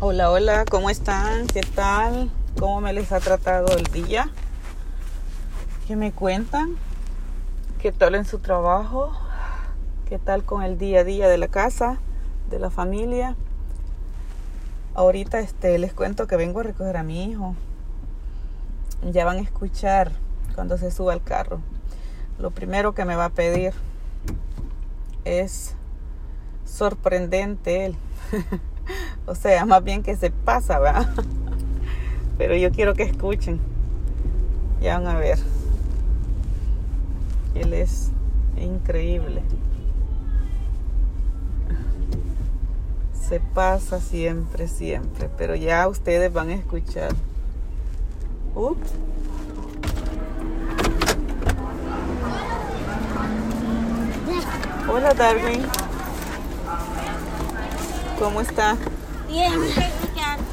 Hola, hola, ¿cómo están? ¿Qué tal? ¿Cómo me les ha tratado el día? ¿Qué me cuentan? ¿Qué tal en su trabajo? ¿Qué tal con el día a día de la casa, de la familia? Ahorita este, les cuento que vengo a recoger a mi hijo. Ya van a escuchar cuando se suba al carro. Lo primero que me va a pedir es sorprendente él. o sea, más bien que se pasa, ¿verdad? Pero yo quiero que escuchen. Ya van a ver. Él es increíble. Se pasa siempre, siempre. Pero ya ustedes van a escuchar. Ups. Hola Darwin. ¿Cómo está? Yeah, I'm straight.